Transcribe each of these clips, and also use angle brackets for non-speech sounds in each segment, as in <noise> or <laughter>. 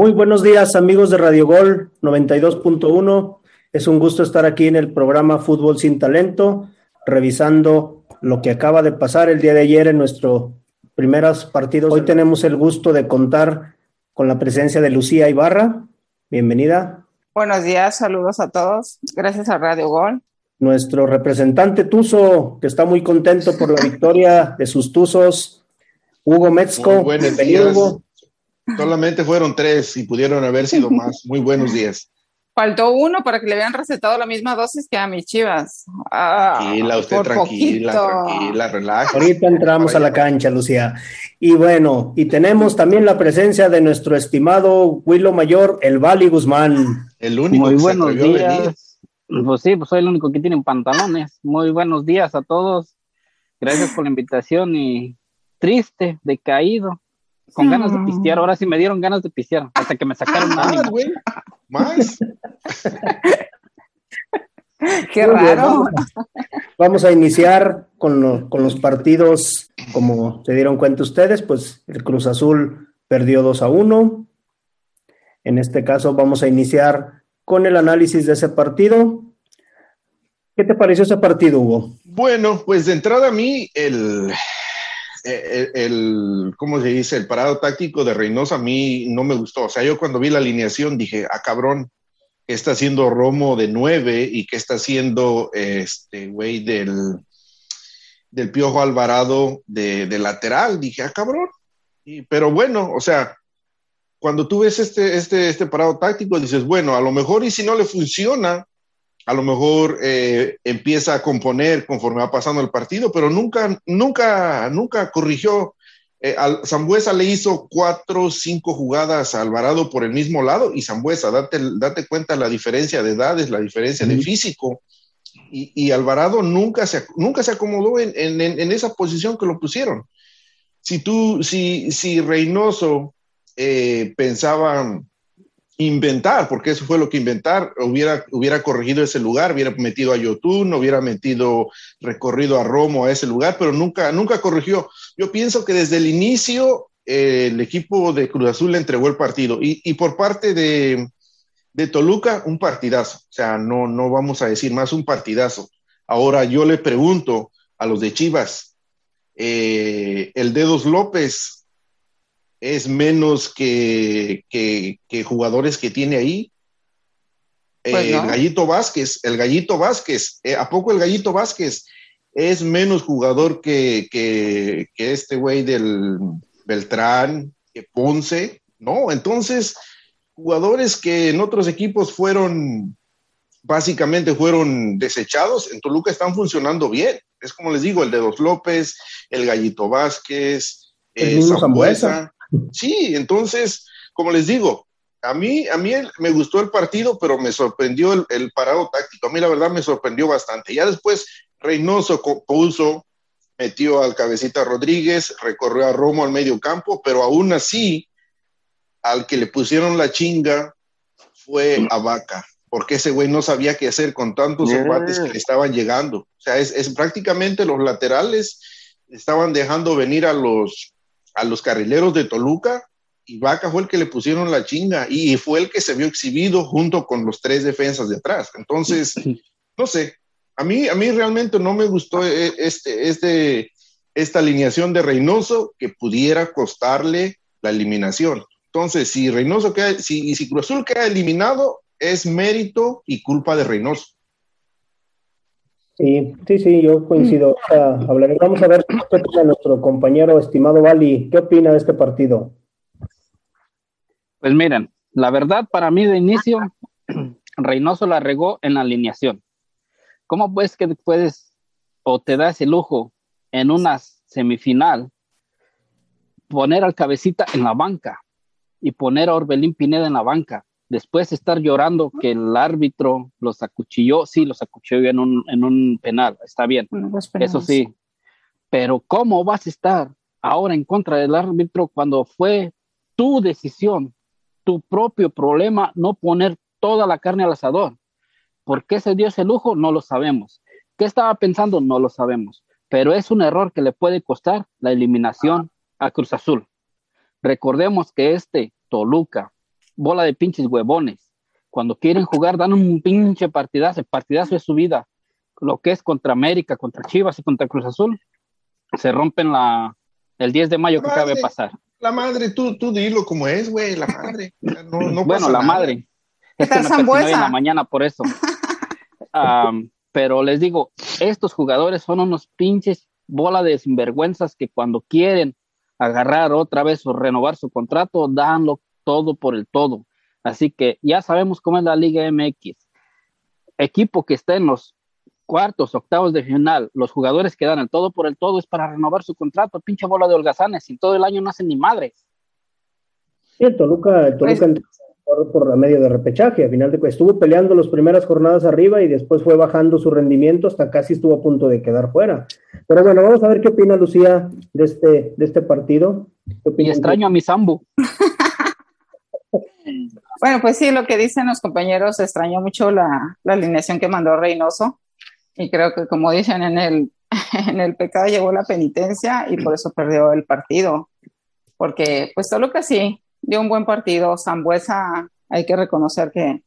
Muy buenos días amigos de Radio Gol 92.1. Es un gusto estar aquí en el programa Fútbol sin Talento, revisando lo que acaba de pasar el día de ayer en nuestros primeros partidos. Hoy tenemos el gusto de contar con la presencia de Lucía Ibarra. Bienvenida. Buenos días, saludos a todos. Gracias a Radio Gol. Nuestro representante Tuzo, que está muy contento por la <laughs> victoria de sus Tuzos, Hugo Metzko. Bienvenido, Hugo. Solamente fueron tres y pudieron haber sido más. <laughs> Muy buenos días. Faltó uno para que le habían recetado la misma dosis que a mis chivas. Ah, tranquila, usted tranquila, tranquila, relaja. Ahorita entramos a la cancha, Lucía. Y bueno, y tenemos también la presencia de nuestro estimado Willo Mayor, el Vali Guzmán. El único Muy buenos días. Pues sí, pues soy el único que tiene pantalones. Muy buenos días a todos. Gracias por la invitación y triste, decaído con ganas de pistear. Ahora sí me dieron ganas de pistear, hasta que me sacaron más, <laughs> güey. Más. <laughs> Qué raro. Vamos a iniciar con, con, los partidos, como se dieron cuenta ustedes, pues el Cruz Azul perdió 2 a 1. En este caso vamos a iniciar con el análisis de ese partido. ¿Qué te pareció ese partido, Hugo? Bueno, pues de entrada a mí el, eh, el, ¿cómo se dice? El parado táctico de Reynosa a mí no me gustó. O sea, yo cuando vi la alineación dije, ah, cabrón, ¿qué está haciendo Romo de nueve y qué está haciendo este güey del, del Piojo Alvarado de, lateral? Dije, ah, cabrón. pero bueno, o sea, cuando tú ves este, este, este parado táctico, dices, bueno, a lo mejor y si no le funciona, a lo mejor eh, empieza a componer conforme va pasando el partido, pero nunca, nunca, nunca corrigió. Eh, Zambuesa le hizo cuatro cinco jugadas a Alvarado por el mismo lado y Zambuesa, date, date cuenta la diferencia de edades, la diferencia de físico. Y, Alvarado nunca se, nunca se acomodó en, en, esa posición que lo pusieron. Si tú, si, si Reynoso eh, pensaba inventar, porque eso fue lo que inventar, hubiera, hubiera corregido ese lugar, hubiera metido a Yotun, hubiera metido recorrido a Romo a ese lugar, pero nunca, nunca corrigió. Yo pienso que desde el inicio eh, el equipo de Cruz Azul le entregó el partido y, y por parte de, de, Toluca, un partidazo. O sea, no, no vamos a decir más, un partidazo. Ahora yo le pregunto a los de Chivas, eh, el Dedos López, es menos que, jugadores que tiene ahí. Pues el Gallito Vázquez, el Gallito Vázquez, eh, ¿a poco el Gallito Vázquez es menos jugador que, que, este güey del Beltrán, que Ponce? No, entonces, jugadores que en otros equipos fueron, básicamente fueron desechados, en Toluca están funcionando bien. Es como les digo, el de Dos López, el Gallito Vázquez, el eh, Zambuesa. Sí, entonces, como les digo, a mí, a mí me gustó el partido, pero me sorprendió el, parado táctico. A mí la verdad me sorprendió bastante. Ya después Reynoso puso, metió al cabecita Rodríguez, recorrió a Romo al medio campo, pero aún así, al que le pusieron la chinga fue a Vaca, porque ese güey no sabía qué hacer con tantos embates que le estaban llegando. O sea, es, es prácticamente los laterales estaban dejando venir a los a los carrileros de Toluca y Vaca fue el que le pusieron la chinga y fue el que se vio exhibido junto con los tres defensas de atrás. Entonces, <laughs> no sé, a mí, a mí realmente no me gustó eh, este, este, esta alineación de Reynoso que pudiera costarle la eliminación. Entonces, si Reynoso queda, si, si Cruz Azul queda eliminado, es mérito y culpa de Reynoso. Sí, sí, sí, yo coincido. Vamos a ver qué opina nuestro compañero estimado Vali. ¿Qué opina de este partido? Pues miren, la verdad para mí de inicio, <clears throat> Reynoso la regó en la alineación. ¿Cómo pues que puedes o te das el lujo en una semifinal poner al cabecita en la banca y poner a Orbelín Pineda en la banca? Después de estar llorando que el árbitro los acuchilló, sí, los acuchilló en un, en un penal, está bien, eso sí, pero ¿cómo vas a estar ahora en contra del árbitro cuando fue tu decisión, tu propio problema no poner toda la carne al asador? ¿Por qué se dio ese lujo? No lo sabemos. ¿Qué estaba pensando? No lo sabemos. Pero es un error que le puede costar la eliminación a Cruz Azul. Recordemos que este Toluca bola de pinches huevones. Cuando quieren jugar, dan un pinche partidazo, el partidazo de su vida. Lo que es contra América, contra Chivas y contra Cruz Azul, se rompen la, el 10 de mayo que acaba de pasar. La madre, tú, tú dilo como es, güey, la <laughs> madre. bueno, la madre. Es que me en la mañana por eso. <laughs> pero les digo, estos jugadores son unos pinches bola de sinvergüenzas que cuando quieren agarrar otra vez o renovar su contrato, danlo todo por el todo. Así que ya sabemos cómo es la Liga MX. Equipo que está en los cuartos, octavos de final, los jugadores que dan el todo por el todo es para renovar su contrato, pinche bola de holgazanes, y todo el año no hacen ni madres. Sí, Toluca, Toluca pues, por, por medio de repechaje, al final de estuvo peleando las primeras jornadas arriba y después fue bajando su rendimiento hasta casi estuvo a punto de quedar fuera. Pero bueno, vamos a ver qué opina Lucía de este, de este partido. Y extraño a mi Sambu. <laughs> bueno, pues sí, lo que dicen los compañeros, extrañó mucho la, alineación que mandó Reynoso. Y creo que como dicen en el, <laughs> en el pecado llegó la penitencia y por eso perdió el partido. Porque pues Toluca sí, dio un buen partido. Zambuesa, hay que reconocer que.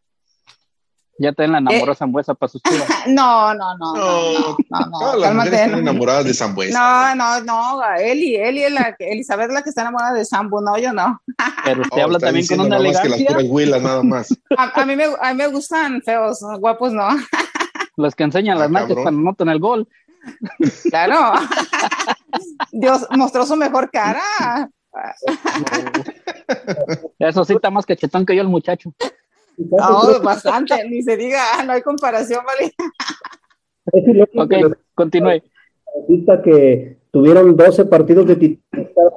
Ya te la enamoró eh, Zambuesa para sus chivas. <laughs> no, no, no. No, no, no. Todas las mujeres están enamoradas de Zambuesa. No, no, no. Eli, Eli es la que, Elizabeth es la que está enamorada de Zambu, no, yo no. <laughs> Pero usted habla también con una elegancia. Que las huila, nada más. <laughs> A, mí me, a mí me gustan feos, guapos no. Los que enseñan las ah, nachas cuando notan el gol. Claro. Dios mostró su mejor cara. Eso sí está más cachetón que yo el muchacho. No, bastante, ni se diga, no hay comparación, ¿vale? ok, continúe. que tuvieron 12 partidos de titular,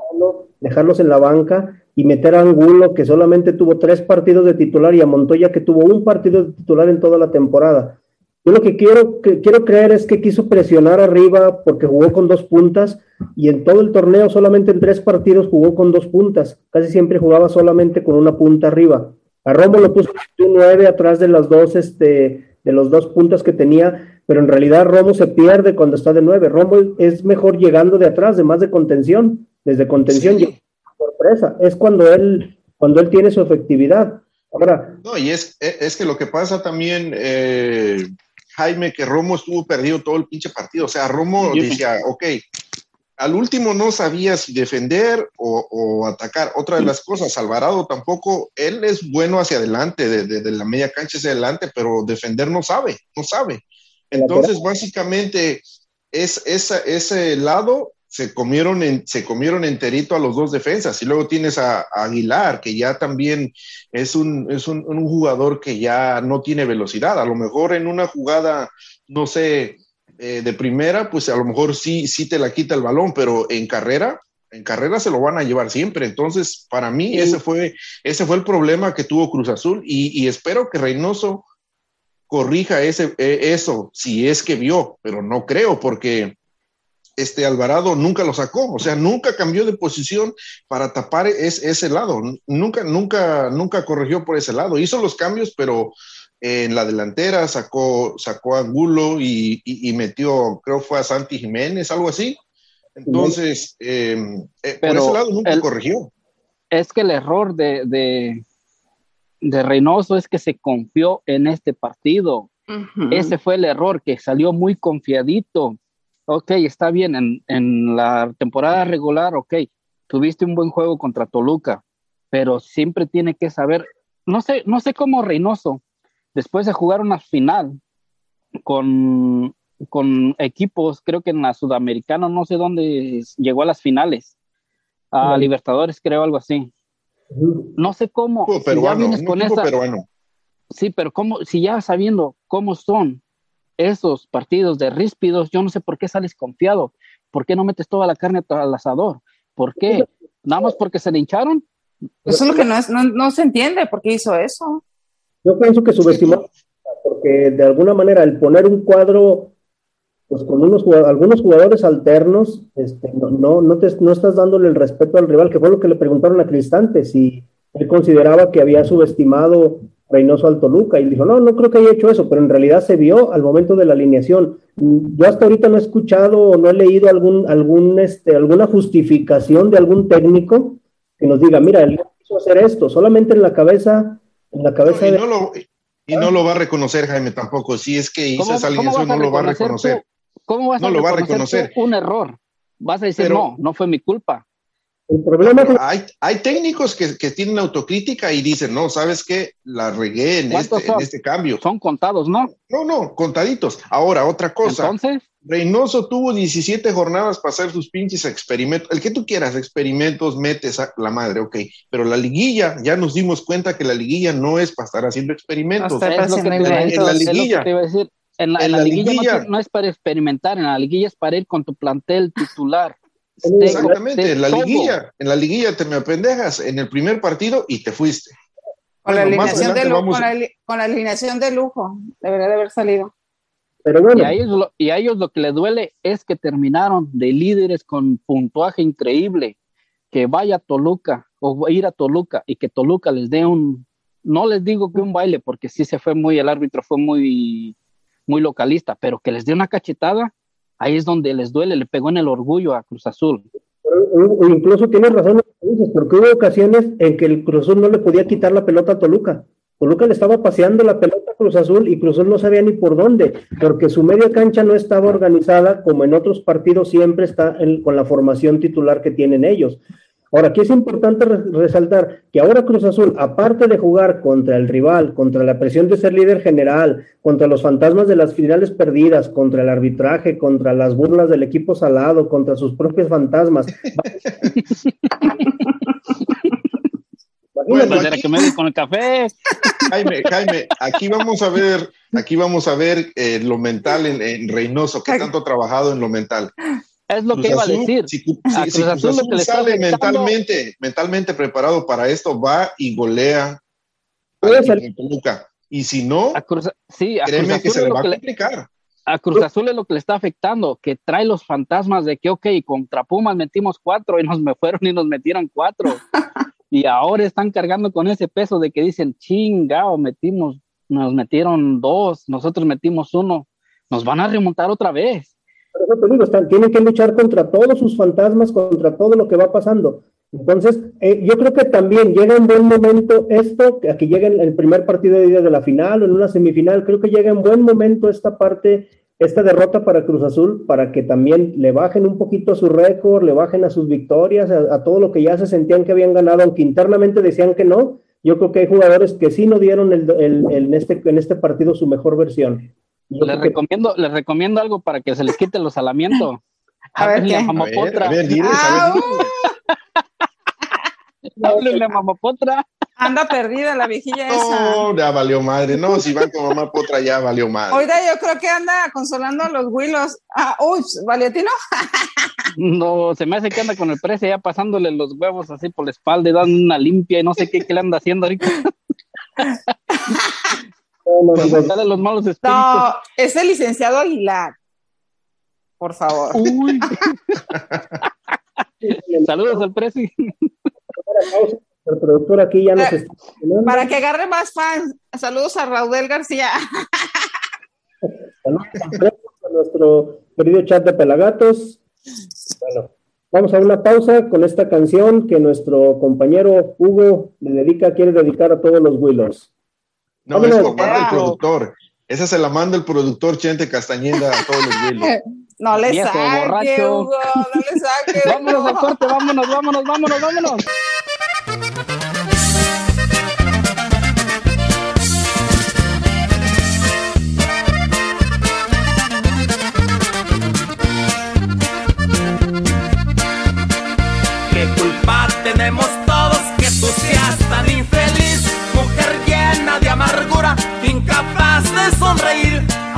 dejarlos en la banca y meter a Angulo, que solamente tuvo tres partidos de titular, y a Montoya, que tuvo un partido de titular en toda la temporada. Yo lo que quiero, que quiero creer es que quiso presionar arriba porque jugó con dos puntas y en todo el torneo solamente en tres partidos jugó con dos puntas. Casi siempre jugaba solamente con una punta arriba. A Romo lo puso un nueve atrás de las dos, este, de los dos puntas que tenía, pero en realidad Romo se pierde cuando está de nueve. Romo es mejor llegando de atrás, de más de contención, desde contención y sorpresa. Es cuando él, cuando él tiene su efectividad. Ahora. No, y es, es que lo que pasa también, eh, Jaime, que Romo estuvo perdido todo el pinche partido. O sea, Romo decía, ok, al último no sabía si defender o, atacar. Otra de las cosas, Alvarado tampoco, él es bueno hacia adelante, de, la media cancha hacia adelante, pero defender no sabe, no sabe. Entonces, básicamente, es, ese lado se comieron, en, se comieron enterito a los dos defensas. Y luego tienes a, Aguilar, que ya también es, un, es un, jugador que ya no tiene velocidad. A lo mejor en una jugada, no sé, eh, de primera, pues a lo mejor sí, sí te la quita el balón, pero en carrera, en carrera se lo van a llevar siempre. Entonces, para mí, ese, fue, ese fue el problema que tuvo Cruz Azul y, y espero que Reynoso corrija ese, eh, eso, si es que vio, pero no creo, porque este Alvarado nunca lo sacó, o sea, nunca cambió de posición para tapar ese lado, nunca, nunca, nunca corrigió por ese lado. Hizo los cambios, pero en la delantera sacó, sacó a Angulo y, metió, creo fue a Santi Jiménez, algo así. Entonces, em, eh, por ese lado nunca corrigió. Es que el error de, de, de, Reynoso es que se confió en este partido. Ese fue el error, que salió muy confiadito ok, está bien, en, en, la temporada regular, ok, tuviste un buen juego contra Toluca, pero siempre tiene que saber, no sé, no sé cómo Reynoso, después de jugar una final con, con equipos, creo que en la Sudamericana, no sé dónde llegó a las finales, a Libertadores, creo, algo así. No sé cómo. si ya vienes con esa, Sí, pero cómo, si ya sabiendo cómo son esos partidos de ríspidos, yo no sé por qué sales confiado, por qué no metes toda la carne al asador, ¿por qué? Nada más porque se le hincharon. Eso es lo que no, es, no, se entiende, ¿por qué hizo eso? Yo pienso que subestimó, porque de alguna manera el poner un cuadro pues con unos algunos jugadores alternos, este, no, no, no, te, no estás dándole el respeto al rival, que fue lo que le preguntaron a Cristante, si él consideraba que había subestimado Reynoso al Toluca y dijo, no, no creo que haya hecho eso, pero en realidad se vio al momento de la alineación. Yo hasta ahorita no he escuchado o no he leído algún, algún, este, alguna justificación de algún técnico que nos diga, mira, el hacer esto, solamente en la cabeza, en la cabeza y, no lo, y no lo va a reconocer Jaime tampoco, si es que hizo esa alineación no lo va a reconocer. ¿Cómo vas no a lo va a reconocer un error? Vas a decir, no, no fue mi culpa. El problema es que... hay, hay técnicos que, que, tienen autocrítica y dicen, no, ¿sabes qué? La regué en este, en este cambio. Son contados, ¿no? No, no, contaditos. Ahora, otra cosa. Entonces. Reynoso tuvo 17 jornadas para hacer sus pinches experimentos. El que tú quieras, experimentos, metes a la madre, ok. Pero la liguilla, ya nos dimos cuenta que la liguilla no es para estar haciendo experimentos. Es lo que te, en la liguilla. te iba a decir. En la, en la, liguilla, no, es para experimentar, en la liguilla es para ir con tu plantel titular. Exactamente, en la liguilla, en la liguilla te me apendejas en el primer partido y te fuiste. Con, la, alineación de lujo, con, la, alineación de lujo, debería de haber salido. Pero bueno. y, a ellos lo, y a ellos lo que les duele es que terminaron de líderes con puntuaje increíble. Que vaya a Toluca o ir a Toluca y que Toluca les dé un, no les digo que un baile, porque sí se fue muy, el árbitro fue muy muy localista, pero que les dé una cachetada, ahí es donde les duele, le pegó en el orgullo a Cruz Azul. incluso tienes razón, porque hubo ocasiones en que el Cruz Azul no le podía quitar la pelota a Toluca. Toluca le estaba paseando la pelota a Cruz Azul y Cruz Azul no sabía ni por dónde, porque su media cancha no estaba organizada como en otros partidos siempre está con la formación titular que tienen ellos. Ahora, aquí es importante resaltar que ahora Cruz Azul, aparte de jugar contra el rival, contra la presión de ser líder general, contra los fantasmas de las finales perdidas, contra el arbitraje, contra las burlas del equipo salado, contra sus propios fantasmas. <laughs> bueno, aquí, que me con el café. <laughs> Jaime, Jaime, aquí vamos a ver, aquí vamos a ver eh, lo mental en, en Reynoso, que tanto ha trabajado en lo mental. Es lo que iba a decir. Si, Azul, sale mentalmente, mentalmente preparado para esto, va y golea a Y si no, a Cruz, sí, a créeme que se le va a complicar. a Cruz Azul es lo que le está afectando, que trae los fantasmas de que, ok, contra Pumas metimos cuatro y nos me fueron y nos metieron cuatro. <laughs> y ahora están cargando con ese peso de que dicen, chingao, metimos, nos metieron dos, nosotros metimos uno, nos van a remontar otra vez tienen que luchar contra todos sus fantasmas, contra todo lo que va pasando. Entonces, eh, yo creo que también llega en buen momento esto, que aquí llega el primer partido de día de la final o en una semifinal, creo que llega en buen momento esta parte, esta derrota para Cruz Azul, para que también le bajen un poquito su récord, le bajen a sus victorias, a, todo lo que ya se sentían que habían ganado, aunque internamente decían que no. Yo creo que hay jugadores que sí no dieron en, este, en este partido su mejor versión. Les recomiendo, les recomiendo algo para que se les quite los salamientos. <laughs> A ver, ¿qué? A ver, a ver, diles, a ver, <laughs> a Mamapotra. Anda perdida la viejilla esa. No, ya valió madre. No, si van con mamá potra ya valió madre. Oiga, yo creo que anda consolando a los huilos. Ah, uy, ¿Valiatino? <laughs> no, se me hace que anda con el precio ya pasándole los huevos así por la espalda y dando una limpia y no sé qué, qué le anda haciendo ahorita. No, los malos No, es el licenciado Aguilar. Por favor. <laughs> Saludos al presi. El productor aquí ya nos está Para que agarre más fans. Saludos a Raudel García. Saludos a nuestro querido chat de Pelagatos. Bueno, vamos a una pausa con esta canción que nuestro compañero Hugo le dedica, quiere dedicar a todos los Willows. No, es por parte del productor. Esa se la manda el productor Chente Castañeda a todos los videos. <laughs> No le saque, Hugo, no le saque. <laughs> vámonos al corte, vámonos, vámonos, vámonos, vámonos.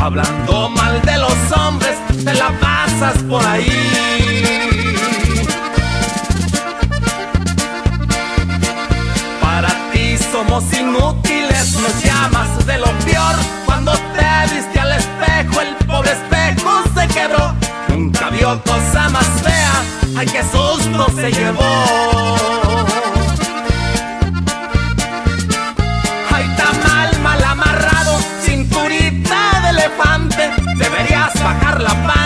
Hablando mal de los hombres, te la pasas por ahí. Somos inútiles, nos llamas de lo peor. Cuando te viste al espejo, el pobre espejo se quebró. Nunca vio cosa más fea, ay qué susto se llevó. Deberías bajar la panza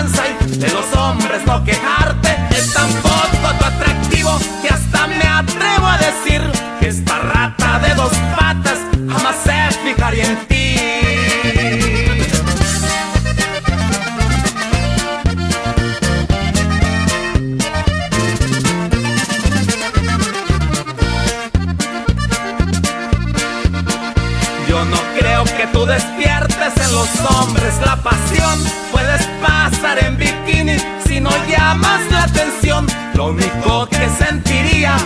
pierdes la pasión. Puedes pasar en bikini si no llamas la atención. Lo único que sentiría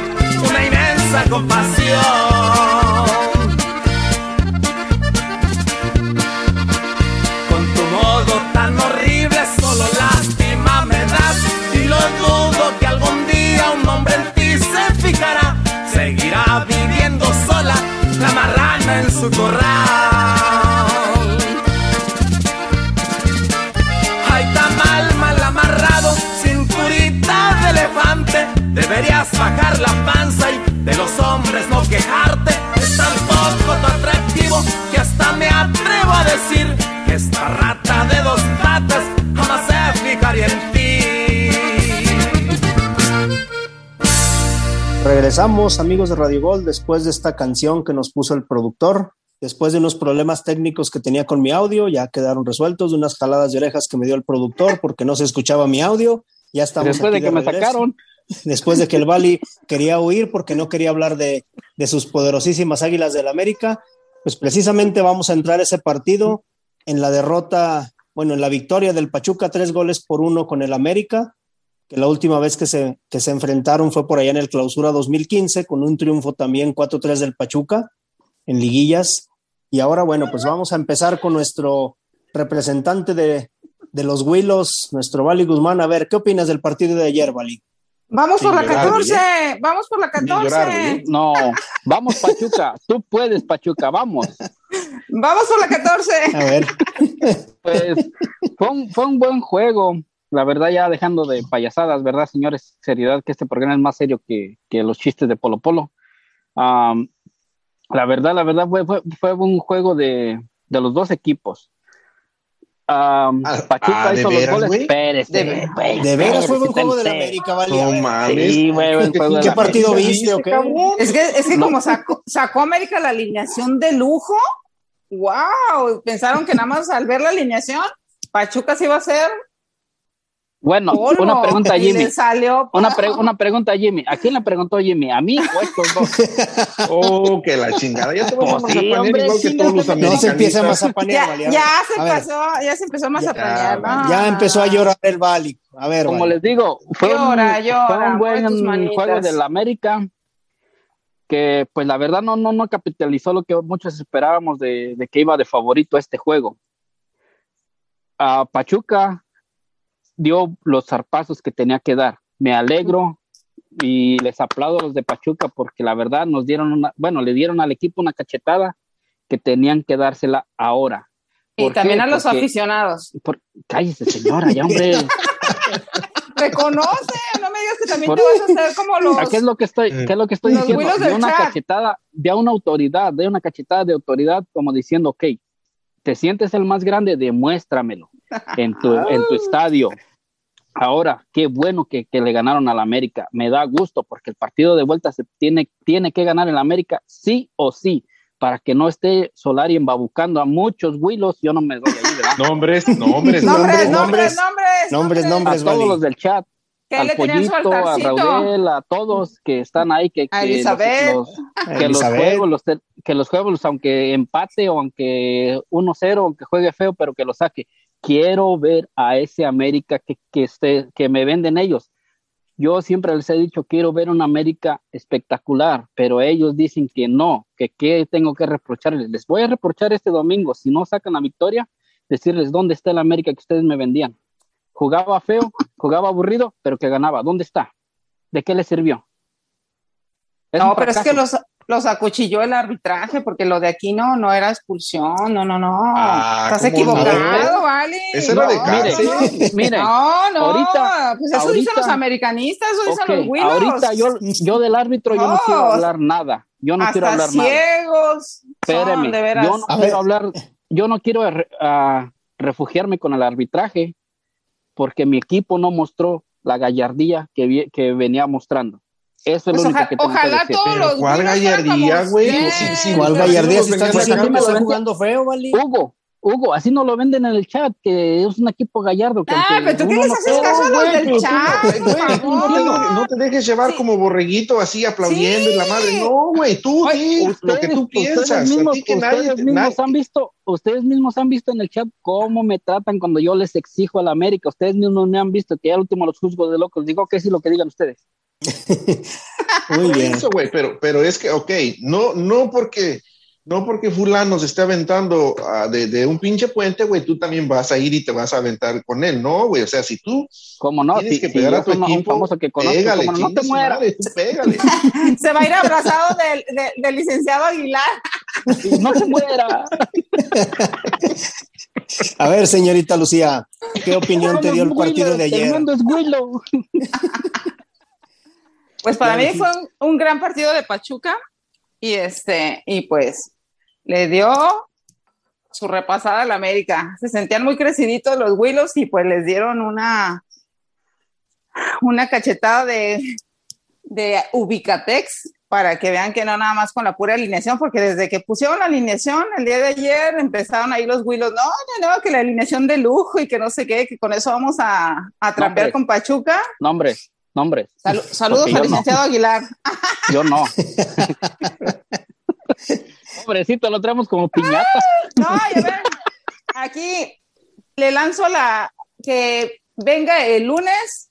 una inmensa compasión. Con tu modo tan horrible solo lástima me das y lo dudo que algún día un hombre en ti se fijará. Seguirá viviendo sola la marrana en su corral. Deberías bajar la panza y de los hombres no quejarte. Es tan poco tu atractivo que hasta me atrevo a decir que esta rata de dos patas jamás se fijaría en ti. Regresamos, amigos de Radio Gol, después de esta canción que nos puso el productor. Después de unos problemas técnicos que tenía con mi audio, ya quedaron resueltos, de unas jaladas de orejas que me dio el productor porque no se escuchaba mi audio. Ya estamos. Después aquí de que me sacaron. Después de que el Bali quería huir porque no quería hablar de, sus poderosísimas águilas del América, pues precisamente vamos a entrar ese partido en la derrota, bueno, en la victoria del Pachuca, tres goles por uno con el América, que la última vez que se, que se enfrentaron fue por allá en el clausura 2015, con un triunfo también 4-3 del Pachuca en liguillas. Y ahora, bueno, pues vamos a empezar con nuestro representante de, de los Willos, nuestro Bali Guzmán. A ver, ¿qué opinas del partido de ayer, Bali? Vamos Sin por la llorar, 14, vamos por la Sin llorar, 14. Willy. No, vamos Pachuca, tú puedes Pachuca, vamos. Vamos por la 14. A ver, Pues fue un, fue un buen juego, la verdad ya dejando de payasadas, ¿verdad, señores? Seriedad, que este programa es más serio que, que los chistes de Polo Polo. Am, la verdad, la verdad fue, fue, fue un juego de, de los dos equipos. Ah, Pachuca ah, ¿de hizo los veras, goles. güey? Espérese, De ver- güey, de veras fue un juego del. América. A No ver, mames. Sí, güey, ¿Qué la partido viste o qué? cabrón? Es que, es que No. como sacó, sacó América la alineación de lujo, wow, pensaron que nada más al ver la alineación, Pachuca se iba a hacer Bueno, una pregunta, y Jimmy. le salió Una, pre- una pregunta, Jimmy. ¿A quién le preguntó Jimmy? ¿A mí o a estos dos? <laughs> Oh, que la chingada. Ya te vas a Oh, sí, hombre, igual que todos no los se- No se empieza a americanistas. mazapanear, ya, a ya se A pasó, ya se empezó más a Ya, planear. Bali. ya empezó a llorar el Bali. A ver, Como Bali. les digo, fue Llora, un, llora, fue un buen juego del América que pues la verdad no, no, no capitalizó lo que muchos esperábamos de, de que iba de favorito a este juego. A Pachuca dio los zarpazos que tenía que dar. Me alegro y les aplaudo a los de Pachuca porque la verdad nos dieron una, bueno, le dieron al equipo una cachetada que tenían que dársela ahora. Y ¿Por también qué? a los Porque- aficionados. por- cállese señora, ya hombre. <laughs> Reconoce, no me digas que también Por- te vas a hacer como los. ¿A ¿Qué es lo que estoy, qué es lo que estoy diciendo? De una chat. cachetada, de una autoridad, de una cachetada de autoridad, como diciendo, ok, te sientes el más grande, demuéstramelo en tu, en tu <laughs> estadio. Ahora, qué bueno que, que le ganaron al América. Me da gusto porque el partido de vuelta se tiene, tiene que ganar el América sí o sí, para que no esté Solari embabucando a muchos huilos. Yo no me doy ahí, ¿verdad? <laughs> Nombres, nombres, Nombres, nombres, nombres, nombres. nombres, a nombres, todos Vali. los del chat. Que al le tenían su pollito, a. Raúl, a todos que están ahí, que, A que los- Elizabeth. los, que los juegos, los que los juegos, aunque empate o aunque 1-0, aunque juegue feo, pero que lo saque. Quiero ver a ese América que, que, esté, que me venden ellos. Yo siempre les he dicho, quiero ver una América espectacular, pero ellos dicen que no, que qué tengo que reprocharles. Les voy a reprochar este domingo, si no sacan la victoria, decirles dónde está el América que ustedes me vendían. Jugaba feo, jugaba aburrido, pero que ganaba. ¿Dónde está? ¿De qué le sirvió? Es No, pero es que los, los acuchilló el arbitraje, porque lo de aquí no, no era expulsión, no, no, no. Ah, Estás ¿cómo no? equivocado, ¿vale? Era de No, cárcel. no, no. Mire, No, no, ahorita- pues eso ahorita- dicen los americanistas, eso dicen Ok, los güilos. ahorita yo, yo del árbitro yo no No. quiero hablar nada. Yo no Hasta quiero hablar nada. ciegos Espéreme, son, de veras. yo no A quiero ver. hablar, yo no quiero re- ah, refugiarme con el arbitraje porque mi equipo no mostró la gallardía que, vi- que venía mostrando. Eso es Pues lo único oja- que tengo que ojalá decir. todos los ¿cuál gallardía, güey? Sí, sí, ¿Cuál gallardía si sacando. está jugando feo, Bali? Hugo, Hugo, así no lo venden en el chat, que es un equipo gallardo. Que ah, pero tú qué les haces caso a los del chat. No, te, dejes llevar como borreguito así aplaudiendo en la madre. No, güey, tú di lo que tú piensas. Ustedes mismos, ustedes mismos han visto, ustedes mismos han visto en el chat cómo me tratan cuando yo les exijo a la América. Ustedes mismos me han visto que ya al último los juzgo de locos. Digo que sí lo que digan ustedes. <laughs> Muy bien. Eso, güey, pero, pero es que, ok, no, no porque no porque fulano se esté aventando uh, de, de, un pinche puente, güey, tú también vas a ir y te vas a aventar con él, ¿no, güey? O sea, si tú ¿Cómo no? tienes si, que pegar si a tu equipo, que conozco, pégale, no, no te mueras. pégale. <laughs> se va a ir abrazado del, del, del licenciado Aguilar. <laughs> no se muera. A ver, señorita Lucía, ¿qué opinión te dio el partido de ayer? El es Willow. Pues para mí fue un, un gran partido de Pachuca y este y pues le dio su repasada a la América. Se sentían muy creciditos los Willows y pues les dieron una, una cachetada de, de Ubicatex para que vean que no nada más con la pura alineación, porque desde que pusieron la alineación el día de ayer empezaron ahí los Willows, no, no, no, que la alineación de lujo y que no sé qué, que con eso vamos a, a con Pachuca. Nombres, nombres. Sal, saludos al licenciado no. Aguilar. <laughs> Yo no. <laughs> Pobrecito, lo traemos como piñata. No, ya ven, aquí le lanzo la que venga el lunes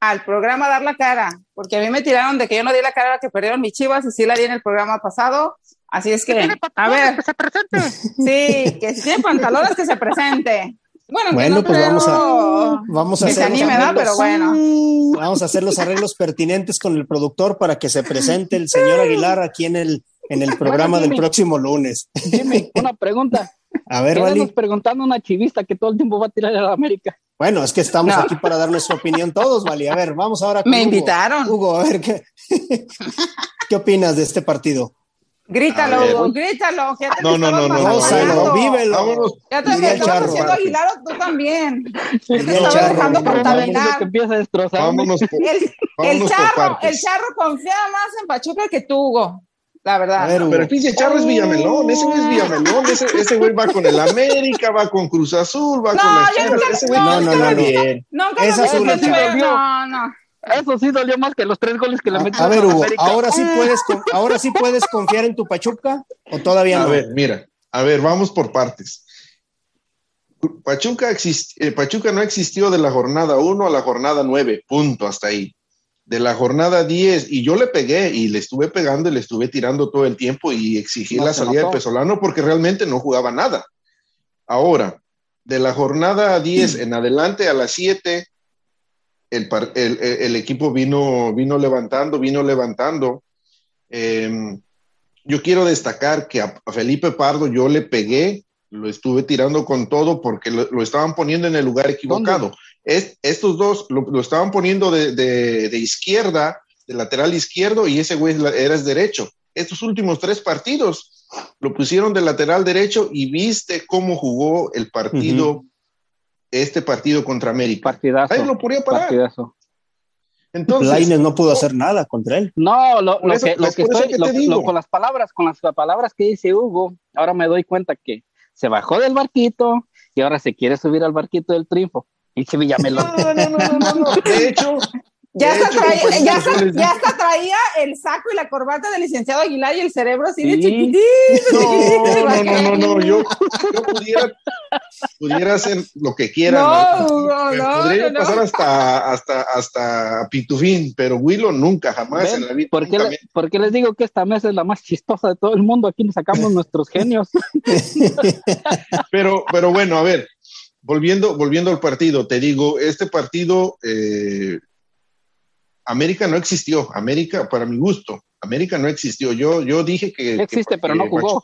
al programa a dar la cara, porque a mí me tiraron de que yo no di la cara que perdieron mis chivas y sí la di en el programa pasado. Así es que, a ver, que se presente. Sí, que si tiene pantalones que se presente. Bueno, bueno no pues vamos a, vamos a hacer los anime, ¿no? arreglos. Pero bueno. Vamos a hacer los arreglos pertinentes con el productor para que se presente el señor Aguilar aquí en el, en el programa Bueno, del próximo lunes. Jimmy, una pregunta. <laughs> A ver, Vali. preguntando a una chivista que todo el tiempo va a tirar a la América. Bueno, es que estamos No. aquí para dar nuestra opinión todos, Vali. A ver, vamos ahora con Me Hugo. invitaron. Hugo, a ver, ¿qué, <laughs> ¿qué opinas de este partido? Grítalo. Hugo, grítalo. ya te No, no, no, no, no, vívelo. Vámonos. Ya te el estabas charro. haciendo Aguilar tú también. Ya te el estabas dejando el el contaminar. empieza a destrozar. Vámonos por, El, el vámonos por charro, el charro confía más en Pachuca que tú, Hugo. La verdad. Ver. Pero el pinche charro es Villamelón, ese güey es Villamelón, ese, ese güey va con el América, va con Cruz Azul, va No, con yo Chivas, nunca- ese güey no, no, no, no. el se charro. ve- No, no. Eso sí dolió más que los tres goles que le A, metieron a ver, a la Hugo, América. ¿ahora sí, <laughs> puedes, ¿ahora sí puedes confiar en tu Pachuca o todavía A no? ver, mira, a ver, vamos por partes. Pachuca, exist- eh, Pachuca no existió de la jornada 1 a la jornada 9, punto, hasta ahí. De la jornada 10, y yo le pegué y le estuve pegando y le estuve tirando todo el tiempo y exigí No la salida de notó. Pesolano porque realmente no jugaba nada. Ahora, de la jornada 10 en adelante a las 7, el, el- equipo vino, vino levantando, vino levantando. Em, yo quiero destacar que a Felipe Pardo yo le pegué, lo estuve tirando con todo porque lo, lo estaban poniendo en el lugar equivocado. Es- estos dos lo, lo estaban poniendo de, de- de izquierda, de lateral izquierdo, y ese güey era derecho. Estos últimos tres partidos lo pusieron de lateral derecho y viste cómo jugó el partido, este partido contra América. Partidazo. Ahí lo podía parar. Partidazo. Entonces, Lainez no pudo hacer nada contra él. No, lo, lo eso- que, lo estoy, que lo- te digo. lo- con las palabras, con las palabras que dice Hugo, ahora me doy cuenta que se bajó del barquito y ahora se quiere subir al barquito del triunfo. Y se no, no, no, no, no, no. De <laughs> hecho, Ya de hasta, hecho, traía, ya, hasta, ya hasta traía el saco y la corbata del licenciado Aguilar y el cerebro así de Sí. chiquitito. No, no, no, no, no, yo, yo pudiera, pudiera hacer lo que quiera. No, ¿no? No, podría no, no. pasar hasta, hasta, hasta Pitufín, pero Willow nunca, jamás ¿Ven? en la vida. ¿Por qué, le- por qué les digo que esta mesa es la más chistosa de todo el mundo? Aquí nos sacamos nuestros genios. <laughs> pero, pero bueno, a ver, volviendo, volviendo al partido, te digo, este partido, eh, América no existió, América, para mi gusto, América no existió. Yo, yo dije que. que- Existe, pero no que jugó.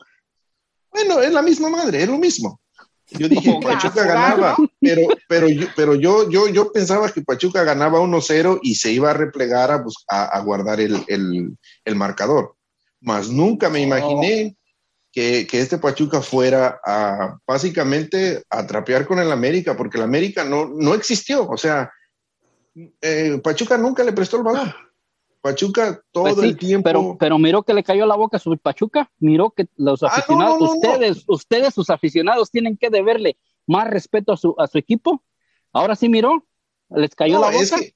Bueno, es la misma madre, es lo mismo. Yo dije, No, Pachuca ganaba, ¿no? pero, pero, yo, pero yo, yo, yo pensaba que Pachuca ganaba 1-0 y se iba a replegar a, a, a guardar el, el, el marcador. Mas nunca me imaginé que, que este Pachuca fuera a básicamente a trapear con el América, porque el América no, no existió. O sea, eh, Pachuca nunca le prestó el balón. Pachuca todo Pues sí, el tiempo. Pero, pero miró que le cayó la boca a su Pachuca, miró que los Ah, no, aficionados, no, no, no. ustedes, ustedes, sus aficionados, tienen que deberle más respeto a su, a su equipo. Ahora sí miró, les cayó la es boca. que-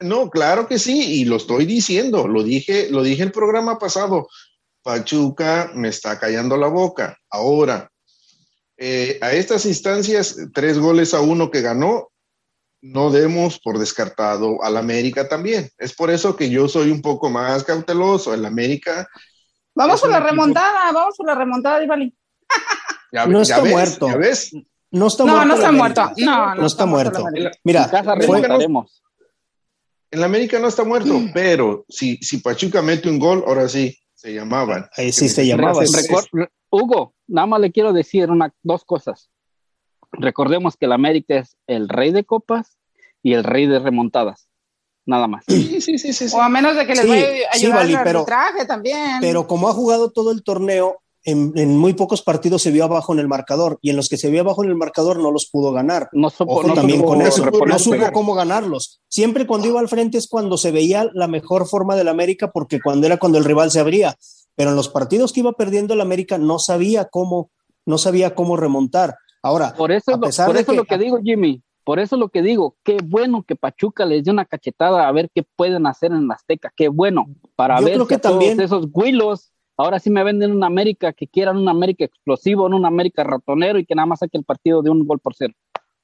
no, claro que sí, y lo estoy diciendo, lo dije, lo dije el programa pasado. Pachuca me está callando la boca. Ahora, eh, a estas instancias, tres goles a uno que ganó, no demos por descartado al América también. Es por eso que yo soy un poco más cauteloso. El América. Vamos un la equipo- remontada, vamos por la remontada, Divali. ya- No ya está ves, muerto. ¿Ya ves? No está No, muerto. no está muerto. No, No está muerto. Mira, en casa fue-. El América no está muerto, pero si, si Pachuca mete un gol, ahora sí, se llamaban. ahí sí se Re- llamaba. re- Recor- re- Hugo, nada más le quiero decir una, dos cosas. Recordemos que el América es el rey de copas y el rey de remontadas. Nada más. Sí, sí, sí, sí. sí. O a menos de que les Sí, vaya a ayudar el pero- arbitraje también. Pero como ha jugado todo el torneo, en, en muy pocos partidos se vio abajo en el marcador y en los que se vio abajo en el marcador no los pudo ganar. No supo, Ojo no también supo con eso, no supo cómo ganarlos. Siempre cuando iba al frente es cuando se veía la mejor forma del América, porque cuando era cuando el rival se abría. Pero en los partidos que iba perdiendo el América no sabía cómo, no sabía cómo remontar. Ahora, Por eso, a es lo- pesar por de eso es lo que digo, Jimmy. Por eso es lo que digo. Qué bueno que Pachuca les dio una cachetada a ver qué pueden hacer en la Azteca. Qué bueno. Para ver que, también- todos esos huilos ahora sí me venden una América que quieran una América explosivo, no una América ratonero y que nada más saque el partido de un gol por cero.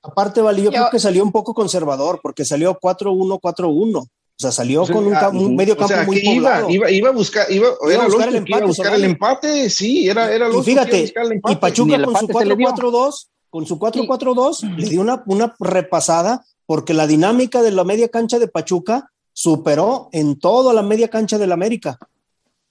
aparte, Vali, yo, Yo- creo que salió un poco conservador, porque salió 4-1, 4-1. O sea, salió O sea, con un, un ah, medio o campo sea, muy iba, poblado. iba, iba a buscar, iba, a era buscar el iba a empate, buscar el empate, sí, era, era Y que iba a fíjate, buscar el y empate. Ni Pachuca el con su empate se le dio. 4-4-2, con su 4-4-2, le dio una, una repasada porque la dinámica de la media cancha de Pachuca superó en todo a la media cancha del América.